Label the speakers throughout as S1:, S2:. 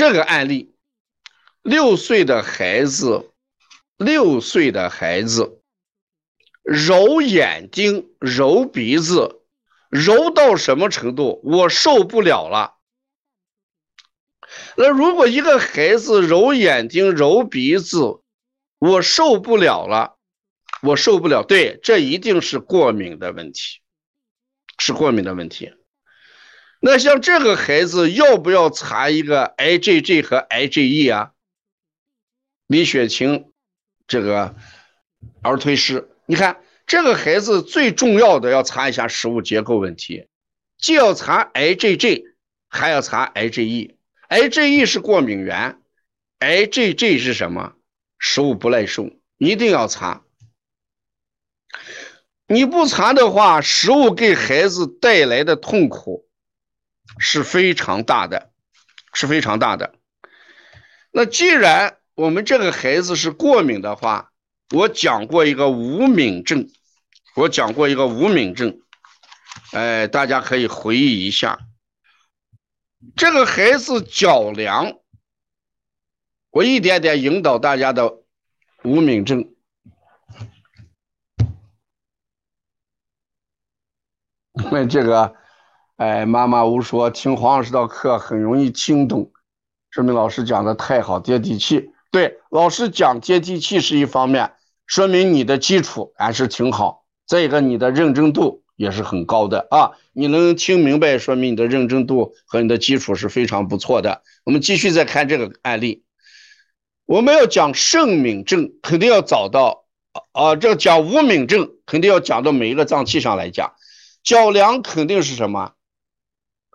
S1: 这个案例，六岁的孩子，六岁的孩子揉眼睛、揉鼻子，揉到什么程度？我受不了了。那如果一个孩子揉眼睛、揉鼻子，我受不了了，我受不了。对，这一定是过敏的问题，是过敏的问题。那像这个孩子要不要查一个 IgG 和 IgE 啊？李雪琴，这个儿推师，你看这个孩子最重要的要查一下食物结构问题，既要查 IgG，还要查 IgE。IgE 是过敏源，IgG 是什么？食物不耐受，一定要查。你不查的话，食物给孩子带来的痛苦是非常大的，是非常大的。那既然我们这个孩子是过敏的话，我讲过一个无敏症，我讲过一个无敏症，哎，大家可以回忆一下。这个孩子脚凉，我一点点引导大家的无敏症。问这个，哎，妈妈无说，听黄老师的课很容易听懂，说明老师讲的太好，接地气。对，老师讲接地气是一方面，说明你的基础还是挺好。再一个，你的认真度。也是很高的啊！你能听明白，说明你的认真度和你的基础是非常不错的。我们继续再看这个案例，我们要讲肾敏症，肯定要找到啊，这个讲无敏症，肯定要讲到每一个脏器上来讲。脚凉肯定是什么？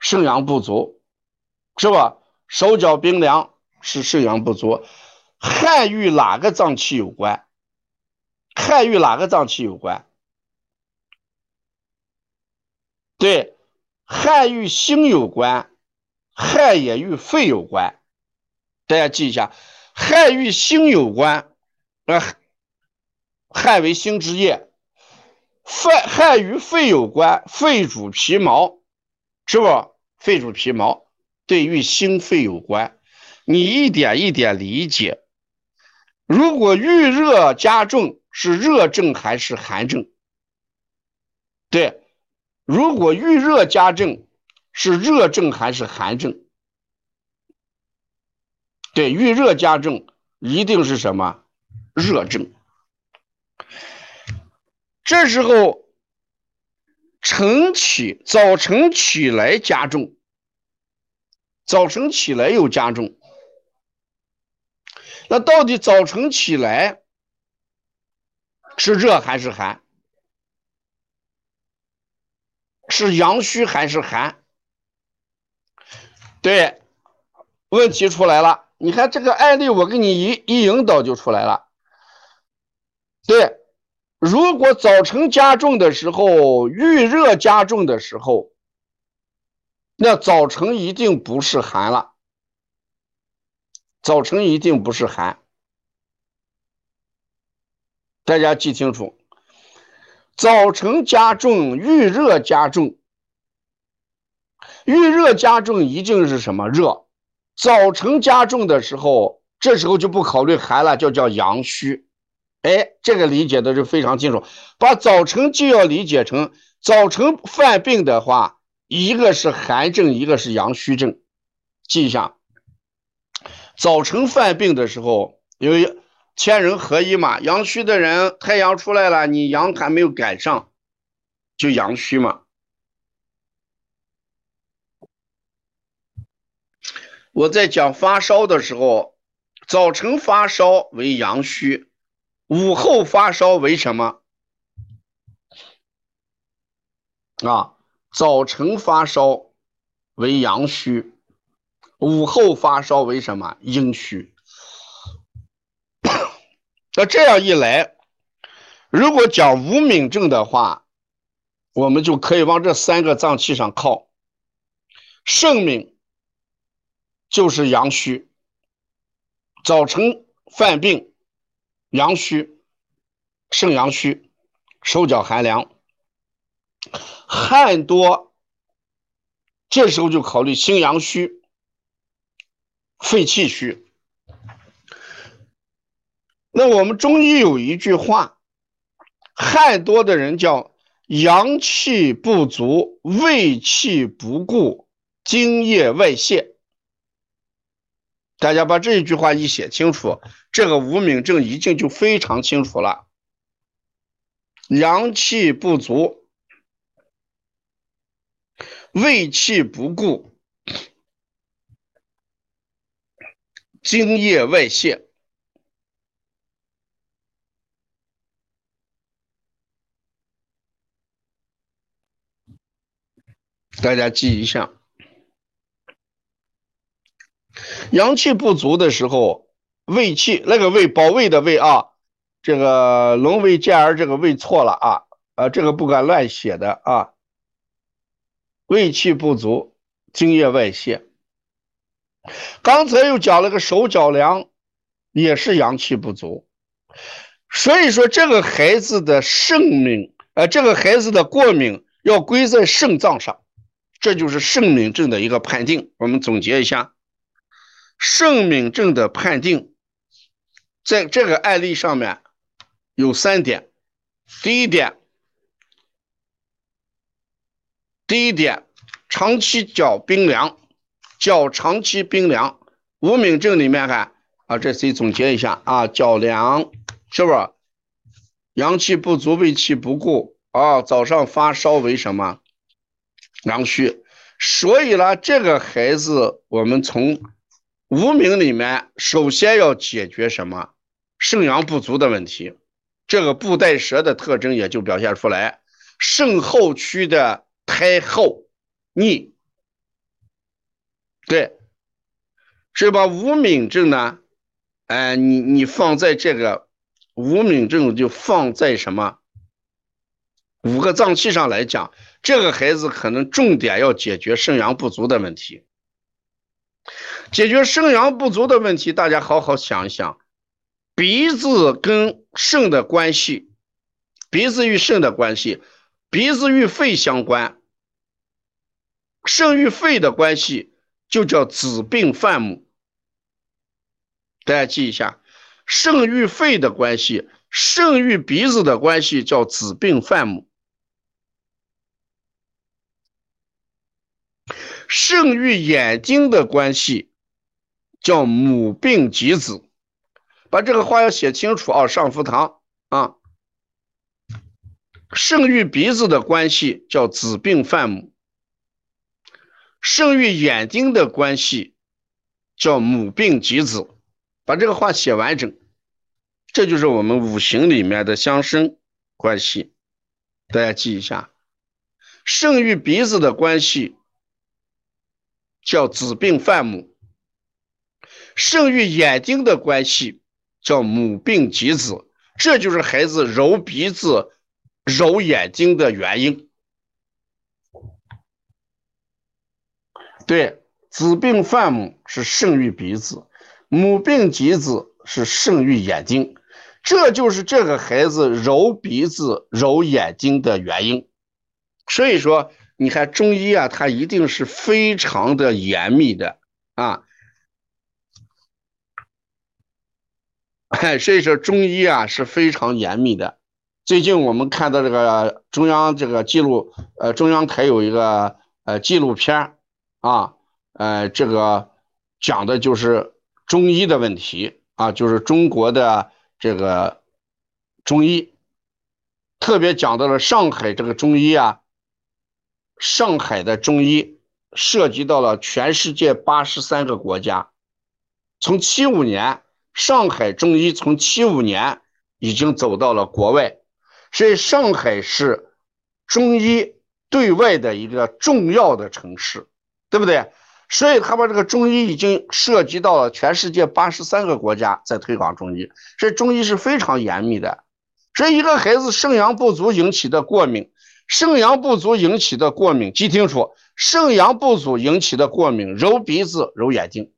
S1: 肾阳不足，是吧？手脚冰凉是肾阳不足。汗与哪个脏器有关？汗与哪个脏器有关？对，汗与心有关，汗也与肺有关。大家记一下，汗与心有关，呃，汗为心之液。肺汗与肺有关，肺主皮毛，是不？肺主皮毛，对，与心肺有关。你一点一点理解。如果遇热加重，是热症还是寒症？对。如果遇热加重，是热症还是寒症？对，遇热加重一定是什么热症？这时候晨起，早晨起来加重，早晨起来又加重，那到底早晨起来是热还是寒？是阳虚还是寒？对，问题出来了。你看这个案例，我给你一一引导就出来了。对，如果早晨加重的时候，遇热加重的时候，那早晨一定不是寒了。早晨一定不是寒，大家记清楚。早晨加重，遇热加重，遇热加重一定是什么热？早晨加重的时候，这时候就不考虑寒了，就叫阳虚。哎，这个理解的是非常清楚。把早晨就要理解成早晨犯病的话，一个是寒症，一个是阳虚症，记一下。早晨犯病的时候，因为。天人合一嘛，阳虚的人，太阳出来了，你阳还没有赶上，就阳虚嘛。我在讲发烧的时候，早晨发烧为阳虚，午后发烧为什么？啊，早晨发烧为阳虚，午后发烧为什么？阴虚。那这样一来，如果讲无敏症的话，我们就可以往这三个脏器上靠。肾敏就是阳虚，早晨犯病，阳虚，肾阳虚，手脚寒凉，汗多，这时候就考虑心阳虚，肺气虚。那我们中医有一句话，汗多的人叫阳气不足，胃气不固，津液外泄。大家把这一句话一写清楚，这个无名症已经就非常清楚了。阳气不足，胃气不固，津液外泄。大家记一下。阳气不足的时候，胃气那个胃保卫的胃啊，这个龙胃健儿这个胃错了啊，啊这个不敢乱写的啊。胃气不足，津液外泄。刚才又讲了个手脚凉，也是阳气不足，所以说这个孩子的肾敏，呃，这个孩子的过敏要归在肾脏上，这就是肾敏症的一个判定。我们总结一下。肾敏症的判定，在这个案例上面有三点。第一点，第一点，长期脚冰凉，脚长期冰凉。无名症里面看啊，这谁总结一下啊？脚凉是不是？阳气不足，胃气不固啊。早上发烧为什么？阳虚。所以呢，这个孩子我们从无名里面首先要解决什么？肾阳不足的问题，这个布袋舌的特征也就表现出来。肾后区的太厚腻，对，是吧？无名症呢？哎，你你放在这个无名症就放在什么五个脏器上来讲，这个孩子可能重点要解决肾阳不足的问题。解决肾阳不足的问题，大家好好想一想。鼻子跟肾的关系，鼻子与肾的关系，鼻子与肺相关，肾与肺的关系就叫子病犯母。大家记一下，肾与肺的关系，肾与鼻子的关系叫子病犯母。肾与眼睛的关系叫母病及子，把这个话要写清楚啊！上福堂啊，肾与鼻子的关系叫子病犯母，肾与眼睛的关系叫母病及子，把这个话写完整，这就是我们五行里面的相生关系，大家记一下，肾与鼻子的关系。叫子病犯母，肾与眼睛的关系叫母病及子，这就是孩子揉鼻子、揉眼睛的原因。对，子病犯母是肾与鼻子，母病及子是肾与眼睛，这就是这个孩子揉鼻子、揉眼睛的原因。所以说。你看中医啊，它一定是非常的严密的啊，所以说中医啊是非常严密的。最近我们看到这个中央这个记录，呃，中央台有一个呃纪录片啊，呃，这个讲的就是中医的问题啊，就是中国的这个中医，特别讲到了上海这个中医啊。上海的中医涉及到了全世界八十三个国家。从七五年，上海中医从七五年已经走到了国外，所以上海是中医对外的一个重要的城市，对不对？所以他把这个中医已经涉及到了全世界八十三个国家在推广中医，所以中医是非常严密的。所以一个孩子肾阳不足引起的过敏。肾阳不足引起的过敏，记清楚。肾阳不足引起的过敏，揉鼻子、揉眼睛。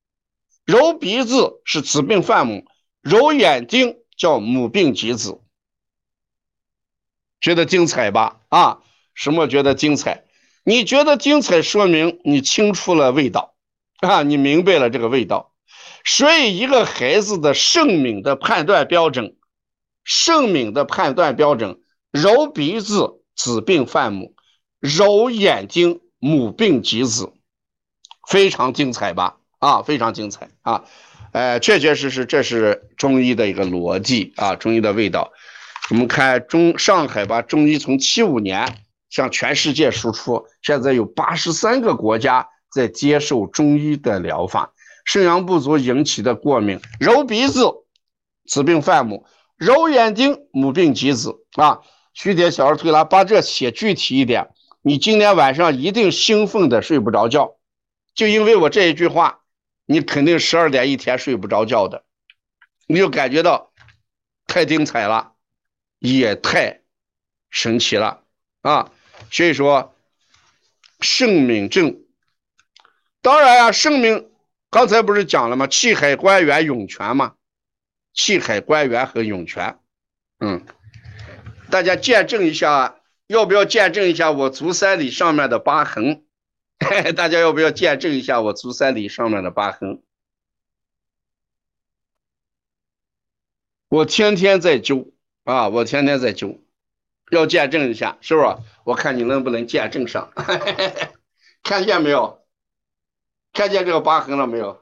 S1: 揉鼻子是子病犯母，揉眼睛叫母病及子。觉得精彩吧？啊，什么觉得精彩？你觉得精彩，说明你清楚了味道啊，你明白了这个味道。所以一个孩子的圣敏的判断标准，圣敏的判断标准，揉鼻子子病犯母，揉眼睛母病及子，非常精彩吧？啊，非常精彩啊！呃，确确实实这是中医的一个逻辑啊，中医的味道。我们看中上海吧，中医从七五年向全世界输出，现在有八十三个国家在接受中医的疗法。肾阳不足引起的过敏，揉鼻子，子病犯母；揉眼睛，母病及子。啊，徐铁小儿推拿，把这写具体一点。你今天晚上一定兴奋的睡不着觉，就因为我这一句话，你肯定十二点一天睡不着觉的，你就感觉到太精彩了。也太神奇了啊！所以说，圣敏症，当然啊，圣敏刚才不是讲了吗？气海关元涌泉嘛，气海关元和涌泉，嗯，大家见证一下，要不要见证一下我足三里上面的疤痕？大家要不要见证一下我足三里上面的疤痕？我天天在灸。啊，我天天在揪，要见证一下，是不是？我看你能不能见证上，看见没有？看见这个疤痕了没有？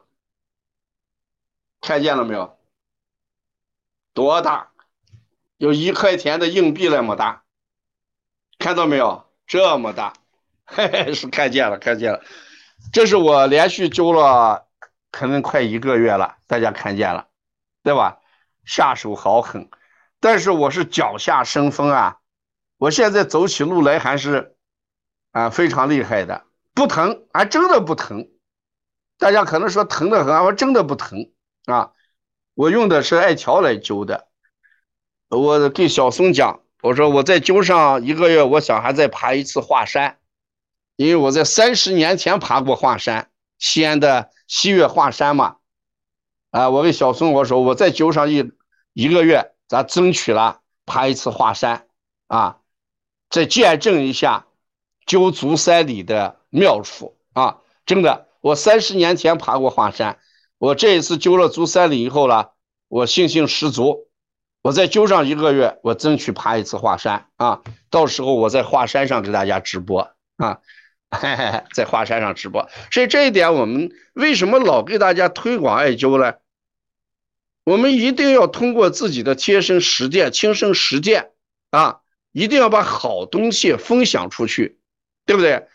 S1: 看见了没有？多大？有一块钱的硬币那么大，看到没有？这么大，嘿 嘿，是看见了，看见了。这是我连续灸了，可能快一个月了，大家看见了，对吧？下手好狠。但是我是脚下生风啊，我现在走起路来还是啊非常厉害的，不疼，还真的不疼。大家可能说疼的很，我真的不疼啊。我用的是艾条来灸的，我给小松讲，我说我再灸上一个月，我想还再爬一次华山，因为我在三十年前爬过华山，西安的西岳华山嘛。啊，我给小松我说我再灸上一一个月。咱争取了爬一次华山啊，再见证一下灸足三里的妙处啊！真的，我三十年前爬过华山，我这一次灸了足三里以后了，我信心十足。我再灸上一个月，我争取爬一次华山啊！到时候我在华山上给大家直播啊，在华山上直播。所以这一点，我们为什么老给大家推广艾灸呢？我们一定要通过自己的贴身实践、亲身实践啊，一定要把好东西分享出去，对不对？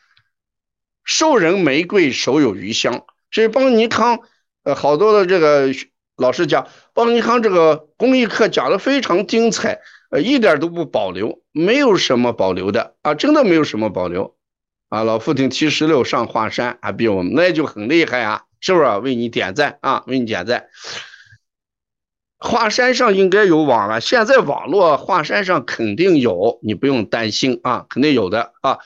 S1: 授人玫瑰，手有余香。所以邦尼康，呃，好多的这个老师讲，邦尼康这个公益课讲的非常精彩，呃，一点都不保留，没有什么保留的啊，真的没有什么保留啊。老父亲七十六上华山啊，比我们那就很厉害啊，是不是？为你点赞啊，为你点赞。华山上应该有网了，现在网络华山上肯定有，你不用担心啊，肯定有的啊。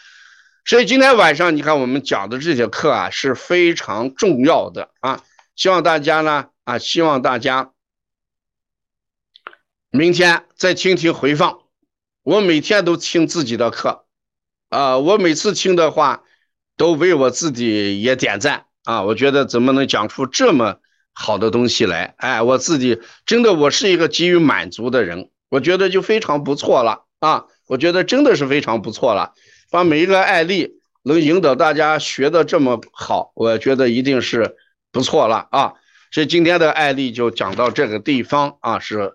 S1: 所以今天晚上你看我们讲的这节课啊是非常重要的啊，希望大家呢啊，希望大家明天再听听回放。我每天都听自己的课啊，我每次听的话都为我自己也点赞啊，我觉得怎么能讲出这么。好的东西来，哎，我自己真的我是一个给予满足的人，我觉得就非常不错了啊！我觉得真的是非常不错了，把每一个案例能引导大家学的这么好，我觉得一定是不错了啊！所以今天的案例就讲到这个地方啊，是